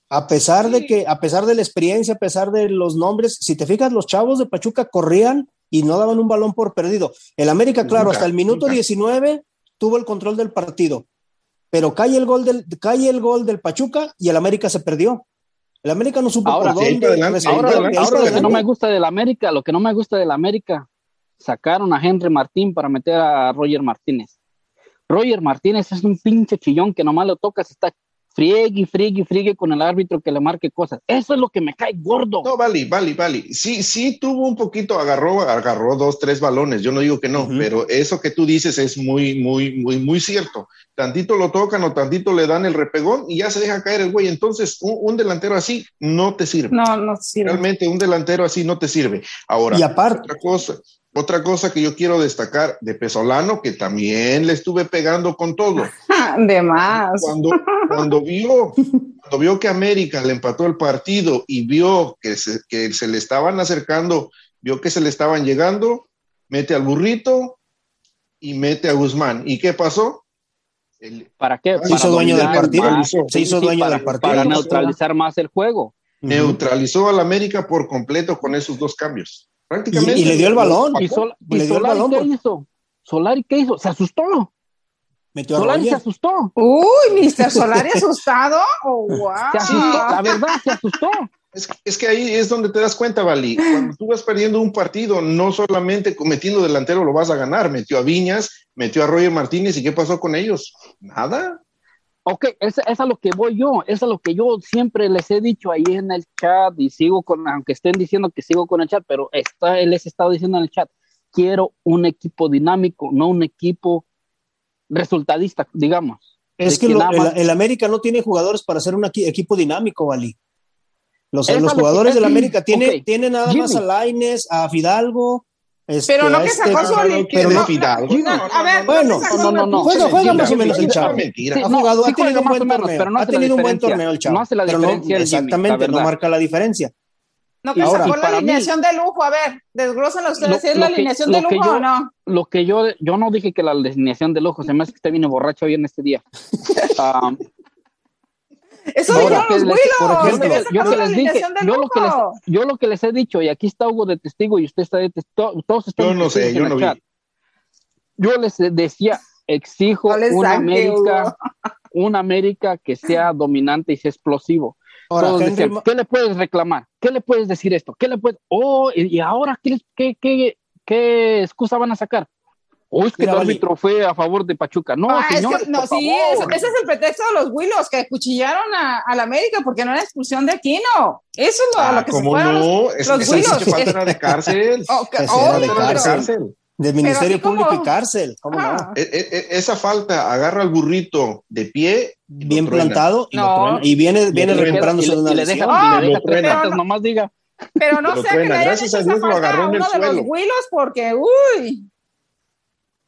A pesar de que, a pesar de la experiencia, a pesar de los nombres, si te fijas, los chavos de Pachuca corrían y no daban un balón por perdido. El América, claro, Nunca, hasta el minuto nunca. 19 tuvo el control del partido, pero cae el gol del, cae el gol del Pachuca y el América se perdió. El América no supo Ahora, por de ahí dónde adelante, Ahora, lo que no me gusta del América, lo que no me gusta del América, sacaron a Henry Martín para meter a Roger Martínez. Roger Martínez es un pinche chillón que nomás lo tocas, está friegue, friegue, friegue con el árbitro que le marque cosas. Eso es lo que me cae gordo. No, Vali, Vali, Vali. Sí, sí tuvo un poquito, agarró, agarró dos, tres balones. Yo no digo que no, pero eso que tú dices es muy, muy, muy, muy cierto. Tantito lo tocan o tantito le dan el repegón y ya se deja caer el güey. Entonces, un, un delantero así no te sirve. No, no sirve. Realmente un delantero así no te sirve. Ahora, Y aparte, otra cosa, otra cosa que yo quiero destacar de Pesolano, que también le estuve pegando con todo. <laughs> De más. Cuando, cuando vio, cuando vio que América le empató el partido y vio que se, que se le estaban acercando, vio que se le estaban llegando, mete al burrito y mete a Guzmán. ¿Y qué pasó? El- ¿Para qué? Se hizo dueño del partido. más. Se hizo Sí, dueño para, del partido. Para neutralizar más el juego. neutralizó al América por completo con esos dos cambios. Y, Prácticamente. y le dio el balón. ¿Y, Sol- y Le dio el Solari balón qué por- hizo? ¿Solari qué hizo? Se asustó. Metió a Solari se asustó. Uy, Mr. <laughs> Solari asustado. Oh, wow. Se asustó. La verdad, se asustó. Es, es que ahí es donde te das cuenta, Vali. Cuando tú vas perdiendo un partido, no solamente metiendo delantero lo vas a ganar. Metió a Viñas, metió a Roger Martínez y ¿qué pasó con ellos? Nada. Ok, es, es a lo que voy yo, es a lo que yo siempre les he dicho ahí en el chat y sigo con, aunque estén diciendo que sigo con el chat, pero está, les he estado diciendo en el chat, quiero un equipo dinámico, no un equipo resultadista, digamos. Es que lo- el, América no tiene jugadores para ser un equi- equipo dinámico, Vali. Los, los jugadores es- del América tiene, ok. tiene nada Jimmy. más a Laines, a Fidalgo. Este, Pero no que este- sacó su pero no, no, no, a ver, Bueno, que no, no, no. Juega- más o menos el chavo. Mentira. Sí, ha no, jugado, ha tenido un buen torneo. pero no ha hace la tenido un buen diferencia. torneo el chavo. No hace la pero diferencia el Jimmy, la exactamente, no marca la diferencia. No, que Ahora, sacó la para mí- alineación de lujo. A ver, desglósala ustedes. ¿Sí es la que- alineación lo de que lujo yo- o no? Lo que yo, yo no dije que la alineación de lujo, se me hace que está bien borracho hoy en este día. <laughs> Ah, Eso dijeron los les- por ejemplo, yo que les dije, lo que les, lujo. yo lo que les he dicho, y aquí está Hugo de testigo y usted está de testigo, todos están Yo no sé, yo no vi. Yo les decía, exijo No les una saque, América, una América que sea dominante y sea explosivo. Ahora, Todos Henry, decían, ¿qué le puedes reclamar? ¿Qué le puedes decir esto? ¿Qué le puedes? Oh, y y ahora qué, qué, qué excusa van a sacar? O es que Mira, el árbitro fue a favor de Pachuca. No, Ah, es señores, que, no, por sí, favor. ese, ese es el pretexto de los Willos que acuchillaron a, a la América porque no era expulsión de Aquino. Eso es lo, Ah, lo que se ¿cómo los- no? Es, los esa Willos. pinche falta era de <laughs> cárcel. Oh, Ese oh, era de no, cárcel. pero- Del Ministerio así como- Público y cárcel, ¿cómo no? Ah. E- e- e- esa falta agarra al burrito de pie. y Bien plantado y, No. y viene, viene truena. recuperándose y de una y le deja. Ah, y le deja lo tres cartas, nomás diga. Pero no sé que le hayan Gracias hecho a esa Dios lo falta agarró a en el uno de los suelo. Willos porque, uy,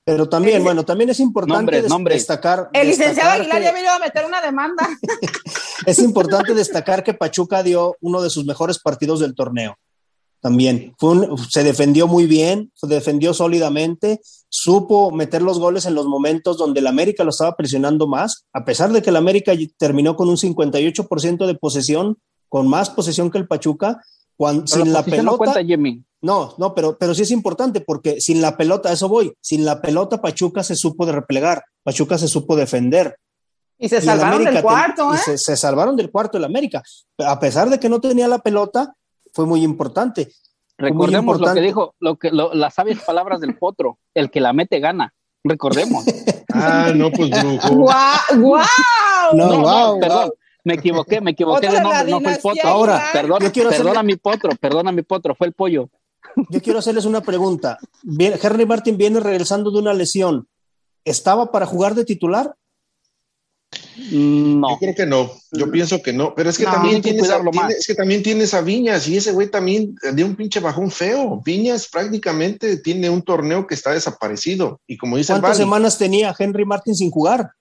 Pero también, El- bueno, también es importante Nombres, des- nombres. destacar. el licenciado destacar Aguilar que- ya me iba a meter una demanda. <laughs> Es importante destacar que Pachuca dio uno de sus mejores partidos del torneo. También Fue un- se defendió muy bien, se defendió sólidamente, supo meter los goles en los momentos donde el América lo estaba presionando más, a pesar de que el América terminó con un 58% de posesión, con más posesión que el Pachuca, cuan- Pero sin la no pelota. cuenta, Jimmy. No, no, pero, pero sí es importante porque sin la pelota, eso voy, sin la pelota Pachuca se supo de replegar, Pachuca se supo defender. Y se Y salvaron América del cuarto, y ¿eh? se, se salvaron del cuarto el América. A pesar de que no tenía la pelota, fue muy importante. Muy Recordemos lo que dijo, lo que, lo- las sabias palabras del potro. El que la mete gana. Recordemos. <laughs> Ah, no, pues brujo. ¡Guau! ¡Guau! No, No, wow, no, perdón. wow. Me equivoqué, me equivoqué de nombre, no fue el potro. Ahora, quiero perdona hacerle- mi potro, perdona mi potro, fue el pollo. Yo quiero hacerles una pregunta. Henry Martin viene regresando de una lesión. ¿Estaba para jugar de titular? Mm, No. Yo creo que no, yo pienso que no, pero es que No, también que tienes a, tiene- es que también tienes a Viñas y ese güey también dio un pinche bajón feo. Viñas prácticamente tiene un torneo que está desaparecido y como dice el ¿Cuántas Bali, semanas tenía Henry Martin sin jugar?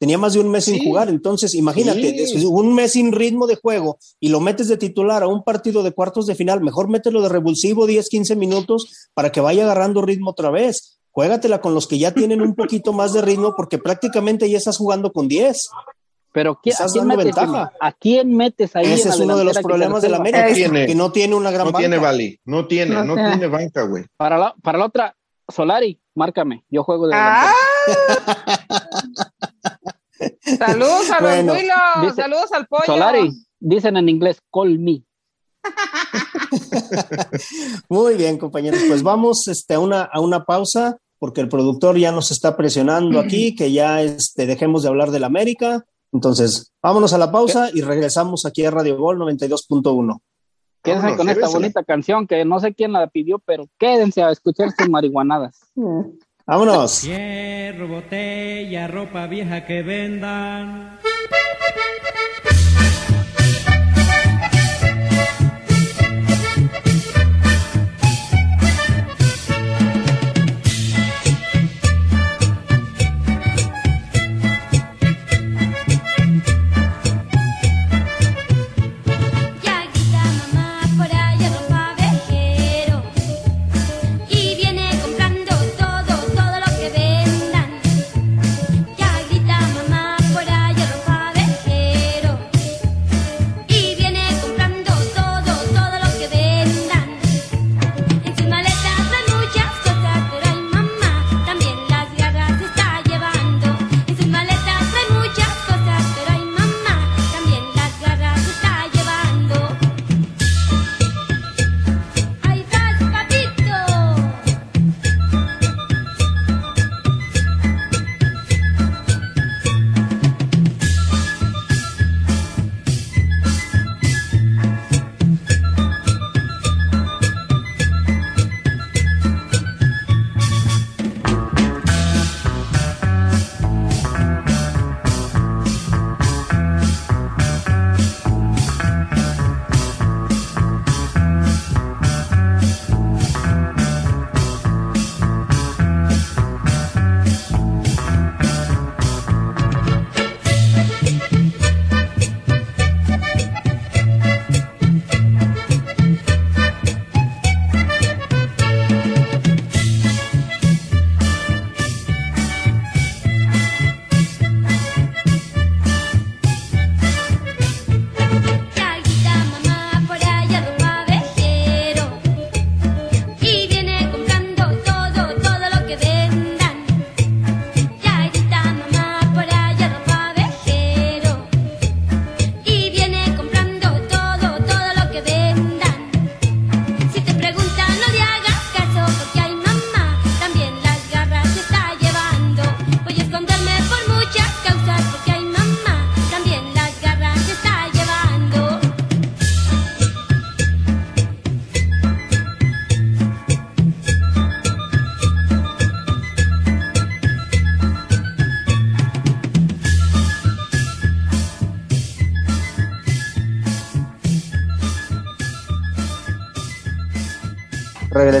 Tenía más de un mes sin Sí. jugar. Entonces, imagínate, Sí. un mes sin ritmo de juego y lo metes de titular a un partido de cuartos de final, mejor mételo de revulsivo 10, 15 minutos para que vaya agarrando ritmo otra vez. Juégatela con los que ya tienen un poquito más de ritmo porque prácticamente ya estás jugando con 10. Pero ¿quién, Estás ¿a, quién dando metes? ¿a quién metes ahí? Ese en es uno de los problemas de la resuelva? América, No tiene. que no tiene una gran no banca. tiene Bali, no tiene, No no, tiene. tiene banca, güey. Para la, para la otra, Solari, márcame. Yo juego de ¡Ah! <laughs> Saludos a los Bueno, dice- saludos al pollo. Solari, dicen en inglés, call me. <laughs> Muy bien, compañeros. Pues vamos este, a, una, a una pausa porque el productor ya nos está presionando aquí, que ya este, dejemos de hablar del América. Entonces, vámonos a la pausa y regresamos aquí a Radio Gol 92.1. Quédense Vámonos, con esta bonita canción que no sé quién la pidió, pero quédense a escuchar sus <laughs> marihuanadas. Vámonos. Hierro, botella, ropa vieja que vendan.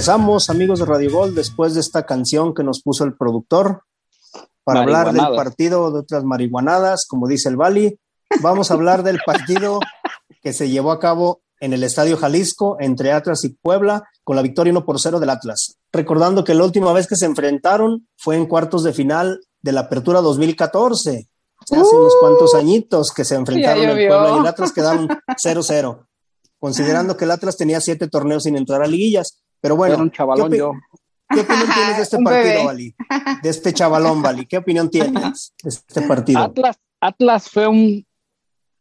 Regresamos, amigos de Radio Gol, después de esta canción que nos puso el productor para hablar del partido de otras marihuanadas, como dice el Bali. Vamos a hablar del partido que se llevó a cabo en el Estadio Jalisco entre Atlas y Puebla con la victoria 1 por 0 del Atlas. Recordando que la última vez que se enfrentaron fue en cuartos de final de la Apertura 2014. O sea, hace unos cuantos añitos que se enfrentaron el. Puebla y el Atlas quedaron 0-0. Considerando que el Atlas tenía siete torneos sin entrar a liguillas. Pero bueno, Era un chavalón ¿qué, yo. ¿qué opinión <laughs> tienes de este partido. Bali? De este chavalón, Bali. ¿Qué opinión tienes de este partido? Atlas, Atlas fue un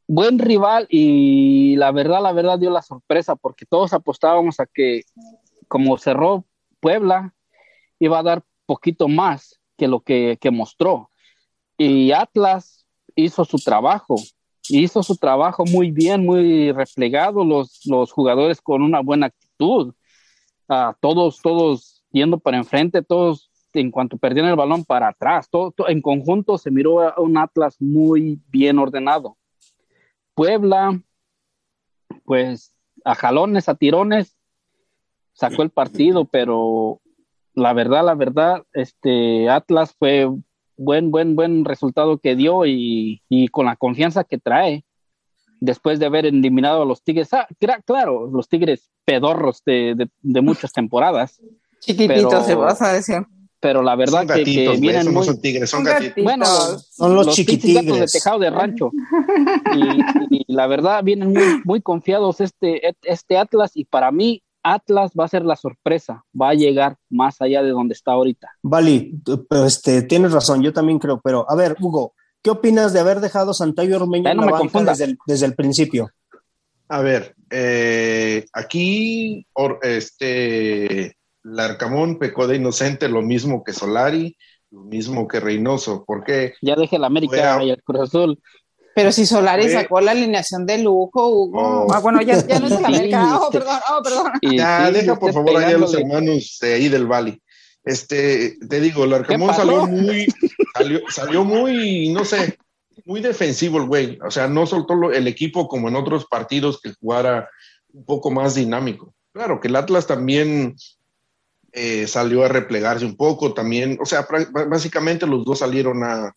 buen rival y la verdad, la verdad dio la sorpresa porque todos apostábamos a que como cerró Puebla, iba a dar poquito más que lo que, que mostró. Y Atlas hizo su trabajo, hizo su trabajo muy bien, muy replegado, los, los jugadores con una buena actitud, Ah, todos, todos yendo para enfrente, todos en cuanto perdían el balón para atrás, todo, todo- en conjunto se miró a un Atlas muy bien ordenado. Puebla, pues a jalones, a tirones, sacó el partido, pero la verdad, la verdad, este Atlas fue buen, buen, buen resultado que dio y, y con la confianza que trae después de haber eliminado a los Tigres. Ah, claro, los Tigres pedorros de, de- de muchas temporadas, Chiquititos, Pero- se vas a decir. pero la verdad son que, vienen muy... son tigres, son Son gatitos. gatitos. Bueno, Son los gatos de tejado de rancho. Y, y la verdad, vienen muy, muy confiados este, este Atlas y para mí Atlas va a ser la sorpresa, va a llegar más allá de donde está ahorita. Tú- pero este, tienes razón, yo también creo, pero a ver, Hugo, ¿qué opinas de haber dejado a Santayo Ormeño no la me banca confundas. desde el, desde el principio? A ver, eh, aquí or- este Larcamón pecó de inocente lo mismo que Solari, lo mismo que Reynoso. ¿Por qué? Ya deje el América y el Cruz Azul. Pero si Solari Fue- sacó la alineación de lujo, Hugo. Oh. Ah, bueno, ya, ya no es el <laughs> Sí, América. Oh, este- perdón, oh, perdón. Y Ya, sí, deja por favor allá a los hermanos de ahí del Valle. Este, te digo, el Arcamón salió muy, <laughs> salió, salió muy, no sé, muy defensivo el güey. O sea, no soltó el equipo como en otros partidos que jugara un poco más dinámico. Claro que el Atlas también eh, salió a replegarse un poco, también, o sea, básicamente los dos salieron a,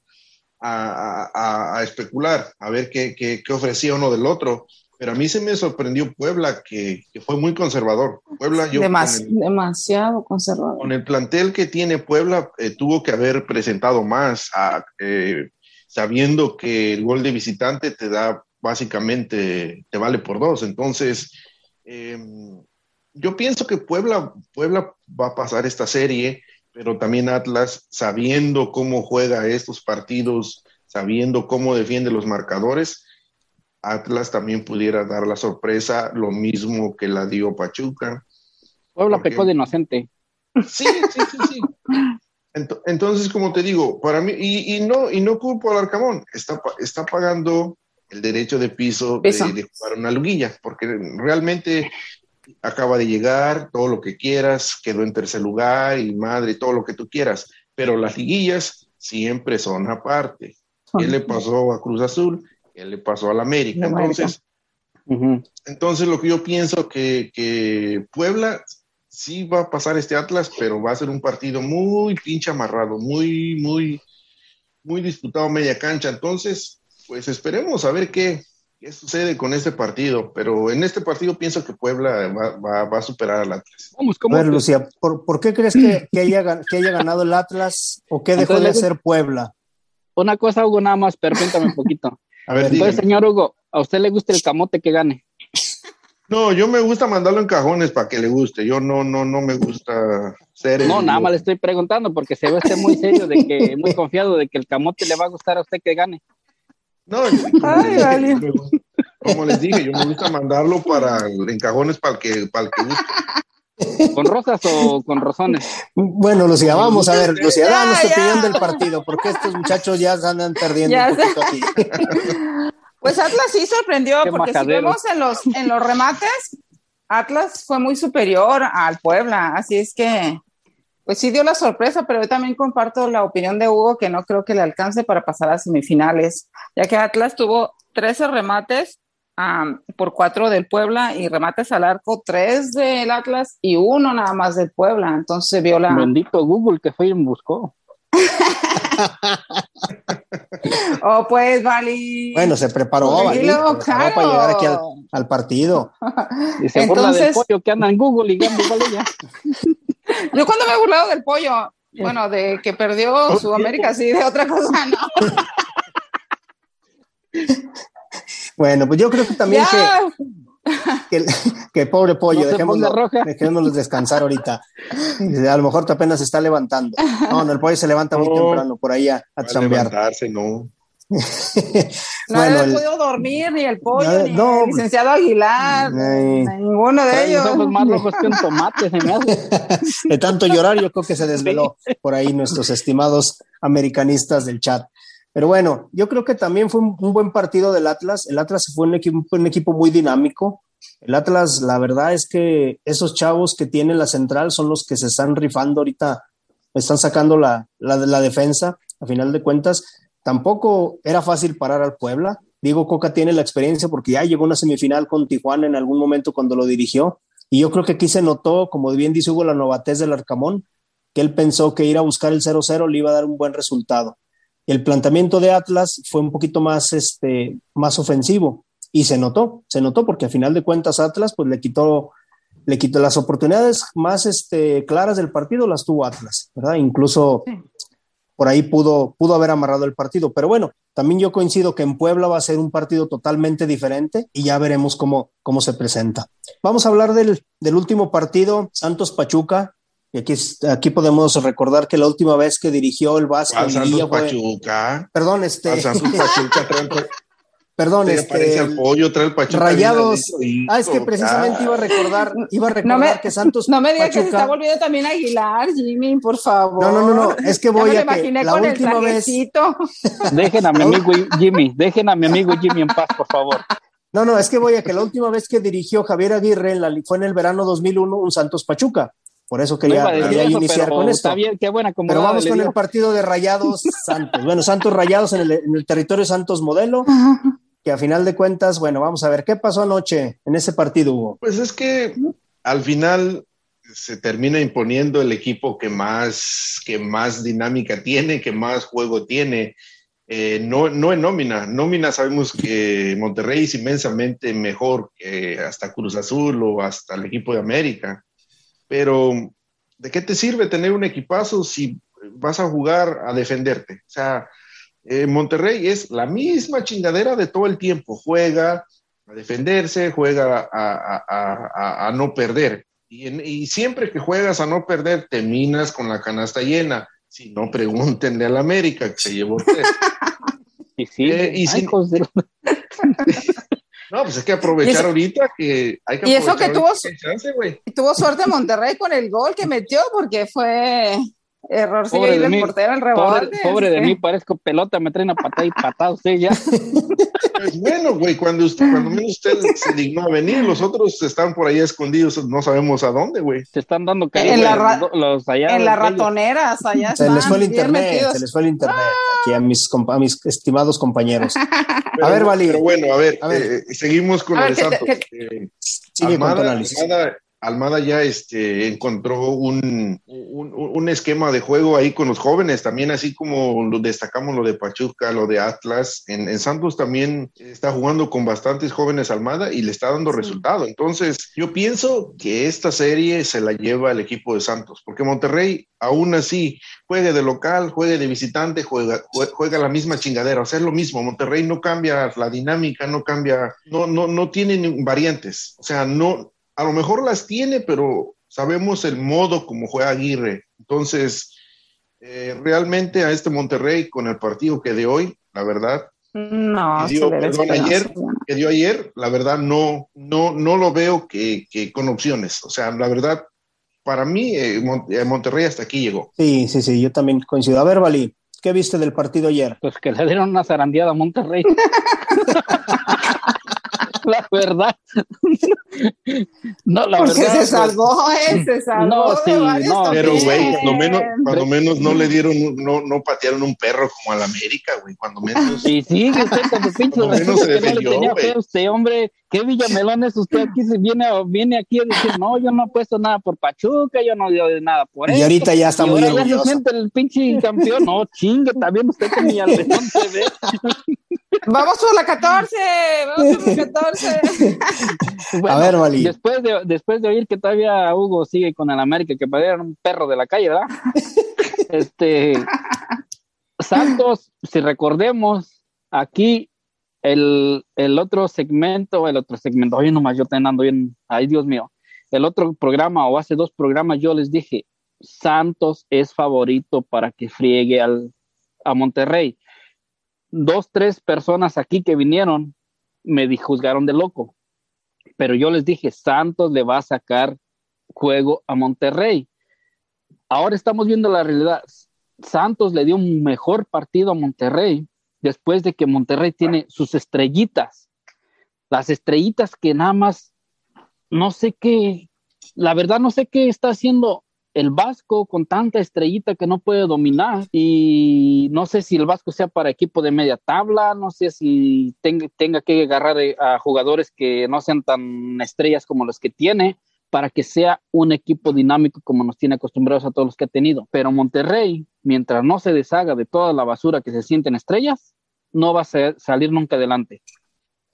a, a- a especular, a ver qué, qué, qué ofrecía uno del otro. Pero a mí se me sorprendió Puebla, que, que fue muy conservador. Puebla, yo Demas- con el- demasiado conservador. con el plantel que tiene Puebla, eh, tuvo que haber presentado más, a- eh, sabiendo que el gol de visitante te da básicamente, te vale por dos. Entonces, eh, yo pienso que Puebla, Puebla va a pasar esta serie, pero también Atlas, sabiendo cómo juega estos partidos, sabiendo cómo defiende los marcadores, Atlas también pudiera dar la sorpresa, lo mismo que la dio Pachuca. Puebla ¿Por qué? pecó de inocente. Sí, sí, sí, sí. Ent- Entonces, como te digo, para mí, y, y no, y no culpo al Arcamón, está, está pagando el derecho de piso, de-. De, jugar una liguilla, porque realmente acaba de llegar, todo lo que quieras, quedó en tercer lugar y madre, todo lo que tú quieras, pero las liguillas siempre son aparte. ¿Qué le pasó a Cruz Azul? ¿Qué le pasó al América? La América. Entonces, entonces, lo que yo pienso que, que Puebla sí va a pasar este Atlas, pero va a ser un partido muy pinche amarrado, muy, muy, muy disputado media cancha. Entonces, pues esperemos a ver qué, qué sucede con este partido. Pero en este partido pienso que Puebla va, va- va a superar al Atlas. Vamos, A ¿cómo ver, que- Lucía, ¿por, por qué crees que, que haya, gan- que haya ganado el Atlas o qué dejó de hacer Puebla? Una cosa, Hugo, nada más, permítame un poquito. A ver, dígame. Entonces, señor Hugo, ¿a usted le gusta el camote que gane? No, yo me gusta mandarlo en cajones para que le guste. Yo no, no, no me gusta ser. el- No, nada más le estoy preguntando porque se ve usted muy serio, de que <laughs> muy confiado de que el camote le va a gustar a usted que gane. No, como, Ay, les dije, vale. yo me- como les dije, yo me gusta mandarlo para en cajones para el que, para el que guste. ¿Con rosas o con rosones? Bueno, Lucía, vamos a ver, <laughs> Lucía, Ya, danos tu opinión del partido, porque estos muchachos ya se andan perdiendo Ya un poquito aquí. Pues Atlas sí sorprendió, Qué porque si vemos en los, en los remates, Atlas fue muy superior al Puebla, así es que, pues sí dio la sorpresa, pero yo también comparto la opinión de Hugo que no creo que le alcance para pasar a semifinales, ya que Atlas tuvo 13 remates ah, por cuatro del Puebla y remates al arco, tres del Atlas y uno nada más del Puebla. Entonces se vio la. Bendito Google que fue y me buscó. <laughs> Oh, pues, Vali. Bueno, se preparó, Vali, para llegar aquí al, al partido. Y se burla del Entonces- pollo que anda en Google y ella. <laughs> Yo cuando me he burlado del pollo, bueno, de que perdió Sudamérica, sí, de otra cosa, no. <laughs> Bueno, pues yo creo que también que, que, que pobre pollo, No dejémoslo, dejémoslo descansar ahorita. A lo mejor apenas se está levantando. No, no, el pollo se levanta muy No. temprano por ahí a, a chambear. levantarse, no. <laughs> no bueno, había el- podido dormir, ni el pollo, No, ni no. el licenciado Aguilar, Ay. ninguno de los ellos. ojos más rojos que un tomate, se me hace. <laughs> de tanto llorar, yo creo que se desveló por ahí nuestros estimados americanistas del chat. Pero bueno, yo creo que también fue un, buen partido del Atlas. El Atlas fue un equipo, un equipo muy dinámico. El Atlas, la verdad es que esos chavos que tiene la central son los que se están rifando ahorita, están sacando la, la, la defensa, a final de cuentas. Tampoco era fácil parar al Puebla. Diego Coca tiene la experiencia porque ya llegó a una semifinal con Tijuana en algún momento cuando lo dirigió. Y yo creo que aquí se notó, como bien dice Hugo, la novatez del Arcamón, que él pensó que ir a buscar el 0-0 le iba a dar un buen resultado. El planteamiento de Atlas fue un poquito más, este, más ofensivo y se notó, se notó porque a final de cuentas Atlas pues le quitó, le quitó las oportunidades más este, claras del partido, las tuvo Atlas, ¿verdad? Incluso por ahí pudo, pudo haber amarrado el partido, pero bueno, también yo coincido que en Puebla va a ser un partido totalmente diferente y ya veremos cómo, cómo se presenta. Vamos a hablar del, del último partido, Santos Pachuca, y aquí, aquí podemos recordar que la última vez que dirigió el Vasco Al Santos Liguilla fue- Pachuca. Perdón, este. Al Santos <laughs> Pachuca trae el- perdón, este. al pollo, trae el Pachuca. Rayados. Ah, es que precisamente iba a recordar, iba a No recordar me, que <laughs> Santos no me digas que se está volviendo también Aguilar, Jimmy, por favor. No, no, no, no, es que Ya voy me lo a que imaginé la con el última vez. <laughs> Dejen a mi amigo Jimmy, dejen a mi amigo Jimmy en paz, por favor. no, no, es que voy a que la última vez que dirigió Javier Aguirre en la, fue en el verano 2001 un Santos Pachuca. Por eso No quería, iba a decir quería eso, iniciar pero con esto. Está bien, qué buena Pero vamos con el partido de Rayados Santos. Bueno, Santos Rayados en el, en el territorio Santos Modelo, que a final de cuentas, bueno, vamos a ver qué pasó anoche en ese partido, Hugo. Pues es que al final se termina imponiendo el equipo que más, que más dinámica tiene, que más juego tiene. Eh, no, no en nómina. Nómina sabemos que Monterrey es inmensamente mejor que hasta Cruz Azul o hasta el equipo de América. Pero, ¿de qué te sirve tener un equipazo si vas a jugar a defenderte? O sea, eh, Monterrey es la misma chingadera de todo el tiempo. Juega a defenderse, juega a, a- a- a- a no perder. Y, en- y siempre que juegas a no perder, terminas con la canasta llena. Si no, pregúntenle al América que se llevó tres. <laughs> Y sí, Eh, y si- de- <laughs> No, pues hay que aprovechar eso- ahorita que hay que y eso que tuvo- que hay chance, güey. Y tuvo suerte Monterrey con el gol que metió porque fue error sigue Pobre ahí de mí, portero el pobre, rebote. pobre de mí, parezco pelota, me traen a patada y patada usted ya. Pues bueno, güey, cuando usted, cuando menos usted se dignó a venir, los otros están por ahí escondidos, no sabemos a dónde, güey. Se están dando En cariño la los, ra- los allá. En las ratoneras, allá Se les están, fue el internet, metidos. se les fue el internet aquí a mis, compa- a mis estimados compañeros. Pero, A ver, Vali. Pero bueno, a ver, A ver. eh, seguimos con A ver, de que Santos. que- Eh, Sigue con tu Almada, análisis. Almada- Almada ya este, encontró un, un, un esquema de juego ahí con los jóvenes, también así como lo destacamos lo de Pachuca, lo de Atlas. En, en Santos también está jugando con bastantes jóvenes Almada y le está dando resultado. Entonces, yo pienso que esta serie se la lleva el equipo de Santos, porque Monterrey aún así juegue de local, juegue de visitante, juega, jue- juega la misma chingadera, o sea, es lo mismo. Monterrey no cambia la dinámica, no cambia, no, no, no tiene ni- variantes, o sea, no, a lo mejor las tiene, pero sabemos el modo como juega Aguirre. Entonces, eh, realmente a este Monterrey con el partido que de hoy, la verdad, No, que dio, se le perdón, ayer, que dio ayer, la verdad no, no, no lo veo que, que con opciones. O sea, la verdad, para mí, eh, Mon- eh, Monterrey hasta aquí llegó. Sí, sí, sí, yo también coincido. A ver, Vali, ¿qué viste del partido ayer? Pues que le dieron una zarandeada a Monterrey. <laughs> <laughs> la verdad. no, la Porque verdad. se pues, salvó, ¿eh? Se salvó. No, sí, no, Pero, güey, cuando menos, cuando menos no le dieron, un- no, no patearon un perro como al América, güey. Cuando menos. Y sí, que usted con su pinche menos se que no le defendió, tenía fe usted, hombre. ¿Qué Villamelón es usted aquí? Se viene, a- viene aquí a decir, no, yo no he puesto nada por Pachuca, yo no dio nada por Y eso. ahorita ya está Y muy ahora ya se orgulloso. siente el pinche campeón. No, chingue, también usted con Villalmelón se ve. Vamos por la 14, vamos por la 14. <laughs> Bueno, ver, Vali. Después de, después de oír que todavía Hugo sigue con el América, que parece un perro de la calle, ¿verdad? <laughs> este Santos, si recordemos, aquí el, el otro segmento, el otro segmento, oye, nomás yo ando bien, ay Dios mío, el otro programa o hace dos programas yo les dije, Santos es favorito para que friegue al, a Monterrey. Dos, tres personas aquí que vinieron me juzgaron de loco pero yo les dije, Santos le va a sacar juego a Monterrey. Ahora estamos viendo la realidad. Santos le dio un mejor partido a Monterrey después de que Monterrey tiene sus estrellitas. Las estrellitas que nada más, no sé qué, la verdad no sé qué está haciendo el Vasco con tanta estrellita que no puede dominar y no sé si el Vasco sea para equipo de media tabla, no sé si tenga, tenga que agarrar eh, a jugadores que no sean tan estrellas como los que tiene para que sea un equipo dinámico como nos tiene acostumbrados a todos los que ha tenido. Pero Monterrey, mientras no se deshaga de toda la basura que se sienten estrellas, no va a salir nunca adelante.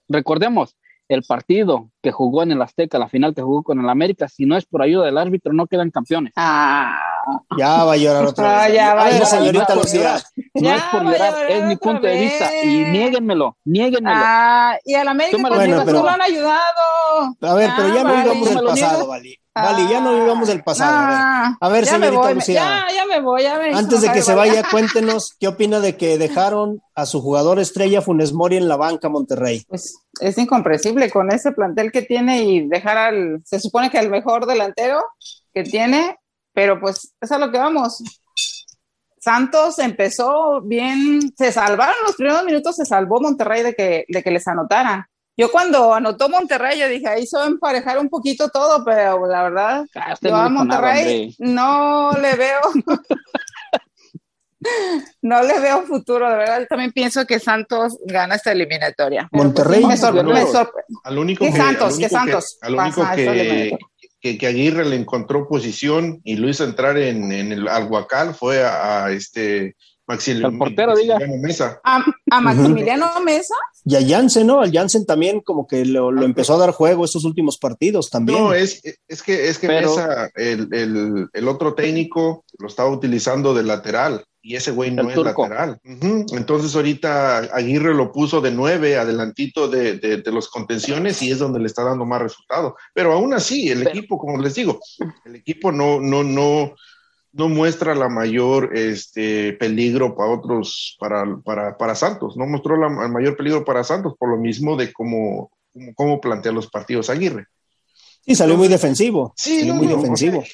Recordemos, el partido que jugó en el Azteca, la final que jugó con el América, si no es por ayuda del árbitro, no quedan campeones. Ah, Ya va a llorar otra Ah, vez. ya va a a ver, llorar. señorita No, Lucía. No Ya es por llorar, llorar es mi punto de vista. Y niéguenmelo, niéguenmelo. ah, y al América también niegas, pero- lo han ayudado. A ver, pero ya no vale. vivamos ¿Tú me el pasado? Vali. Vali, ya no vivamos el pasado. A ver. Ah, A ver, señorita voy, Lucía. Ya, ya me voy, ya me Antes de que se vaya, <laughs> cuéntenos qué opina de que dejaron a su jugador estrella Funes Mori en la banca Monterrey. Pues es incomprensible con ese plantel que tiene y dejar al, se supone que al mejor delantero que tiene, pero pues es a lo que vamos. Santos empezó bien, se salvaron los primeros minutos, se salvó Monterrey de que, de que les anotaran. Yo cuando anotó Monterrey, yo dije, ahí se va a emparejar un poquito todo, pero la verdad, Ah, usted yo no a nada, Monterrey no le veo, <laughs> no le veo futuro, de verdad. Yo también pienso que Santos gana esta eliminatoria. Pues, Monterrey, me bueno, me sorpre- Al único ¿Qué que, Santos? al ¿Qué único Santos? que, al único que, que, que Aguirre le encontró posición y lo hizo entrar en, en el Alguacal fue a, a este Maxil- Al portero, diga. Maximiliano Mesa. A, a Maximiliano Mesa, Y a Jansen, ¿no? Al Jansen también como que lo, lo empezó a dar juego estos últimos partidos también. No, es, es que, es que Pero- Mesa, el, el, el otro técnico lo estaba utilizando de lateral y ese güey no El es turco. lateral. Entonces ahorita Aguirre lo puso de nueve, adelantito de, de, de los contenciones y es donde le está dando más resultado. Pero aún así, el Pero- equipo, como les digo, el equipo no, no, no, no muestra la mayor este, peligro para otros, para, para, para Santos, no mostró la- el mayor peligro para Santos por lo mismo de cómo, cómo, cómo plantea los partidos Aguirre. Sí, salió muy defensivo. Sí, salió no, muy no, defensivo. o sea,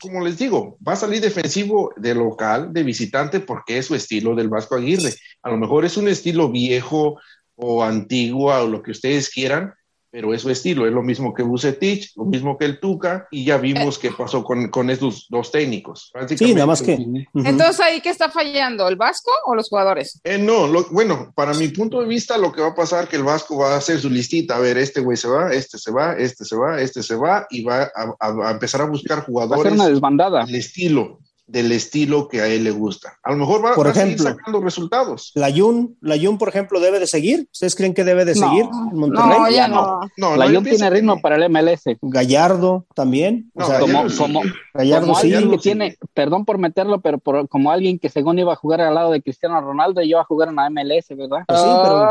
como les digo, va a salir defensivo de local, de visitante, porque es su estilo del Vasco Aguirre. A lo mejor es un estilo viejo o antiguo o lo que ustedes quieran, pero es su estilo. Es lo mismo que Bucetich, lo mismo que el Tuca, y ya vimos qué pasó con, con estos dos técnicos. Sí, nada más que. Entonces ahí qué está fallando, el Vasco o los jugadores? Eh, no, lo- bueno, para mi punto de vista, lo que va a pasar que el Vasco va a hacer su listita. A ver, este güey se va, este se va, este se va, este se va, y va a, a- a empezar a buscar Va a ser jugadores una desbandada. del estilo, del estilo que a él le gusta. A lo mejor va, Por va a seguir ejemplo. sacando resultados. La Jun, la Jun, por ejemplo, debe de seguir. ¿Ustedes creen que debe de No, seguir en Monterrey? No, ya no. No, La Jun tiene ritmo para el MLS. Gallardo también. O sea, Gallardo Como, sí. como, Gallardo como sí. alguien que sí. tiene, perdón por meterlo, pero por- como alguien que según iba a jugar al lado de Cristiano Ronaldo y iba a jugar en la MLS, ¿verdad? Pues sí, pero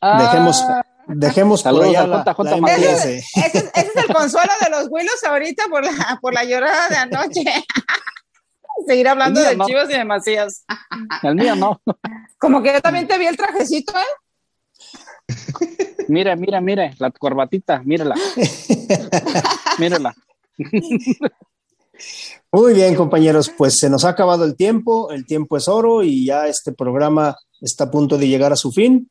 Ay, dejemos, ah, dejemos por allá la, JJ la ese, es- ese es el consuelo de los Willos ahorita por la, por la llorada de anoche. <laughs> Seguir hablando de no. Chivas y de Macías. El mío no. Como que yo también te vi el trajecito, ¿eh? Mira, mira, mira, la corbatita, mírala. Mírala. Muy bien, compañeros, pues se nos ha acabado el tiempo, el tiempo es oro y ya este programa está a punto de llegar a su fin.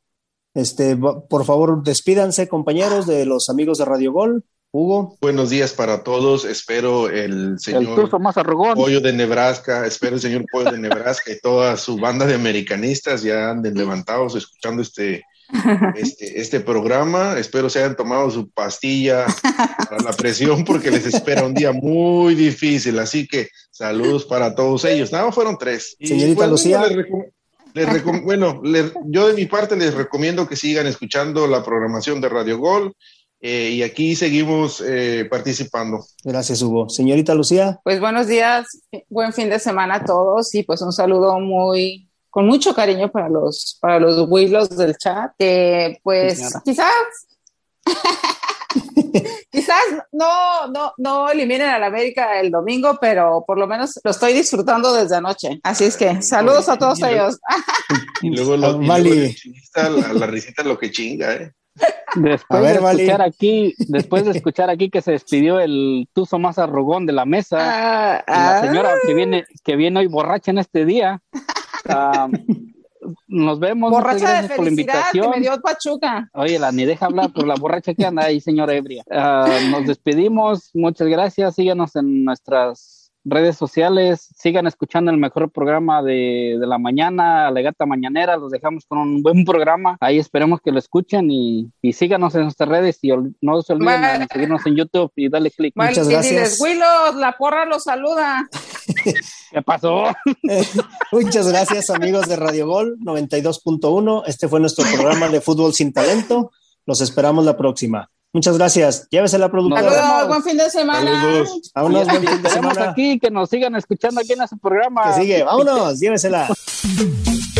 Este, por favor, despídanse, compañeros, de los amigos de Radio Gol. Hugo, Buenos días para todos. Espero el El señor Tuzo más. Pollo de Nebraska, espero el señor Pollo de Nebraska y toda su banda de americanistas ya anden levantados escuchando este, este, este programa. Espero se hayan tomado su pastilla para la presión porque les espera un día muy difícil. Así que saludos para todos ellos. Nada, fueron tres. Señorita pues, Lucía. les bueno, les- yo de mi parte les recomiendo que sigan escuchando la programación de Radio Gol eh, y aquí seguimos eh, participando. gracias, Hugo. Señorita Lucía, Pues buenos días, buen fin de semana a todos y pues un saludo muy con mucho cariño para los para los Willows del chat. que pues Señora. quizás <laughs> quizás no no no eliminen a la América el domingo, pero por lo menos lo estoy disfrutando desde anoche. Así es que saludos a todos ellos. Y luego, <laughs> lo, y la, la risita es lo que chinga, ¿eh? Después A ver, de Vali. escuchar aquí, después de escuchar aquí que se despidió el Tuzo más arrogón de la mesa, Ah, la ah. señora que viene, que viene hoy borracha en este día. nos vemos. muchas borracha de gracias por la que invitación. me dio Pachuca. Oye, la ni deja hablar, pero la borracha que anda ahí, señora ebria. Ah, nos despedimos, muchas gracias. Síganos en nuestras redes sociales, sigan escuchando el mejor programa de, de la mañana, Alegata Mañanera. Los dejamos con un buen programa. Ahí esperemos que lo escuchen y, y síganos en nuestras redes y ol- no se olviden de seguirnos en YouTube y dale click. Muchas y gracias. diles, Willows, la porra los saluda. <laughs> ¿Qué pasó? <laughs> muchas gracias, amigos de Radio Gol 92.1. Este fue nuestro programa de fútbol sin talento. Los esperamos la próxima. Muchas gracias. Llévese la productora. Saludos, buen fin de semana. Saludos. Vámonos, buen fin de semana. aquí que nos sigan escuchando aquí en este programa. Que sigue, vámonos, llévesela. <laughs>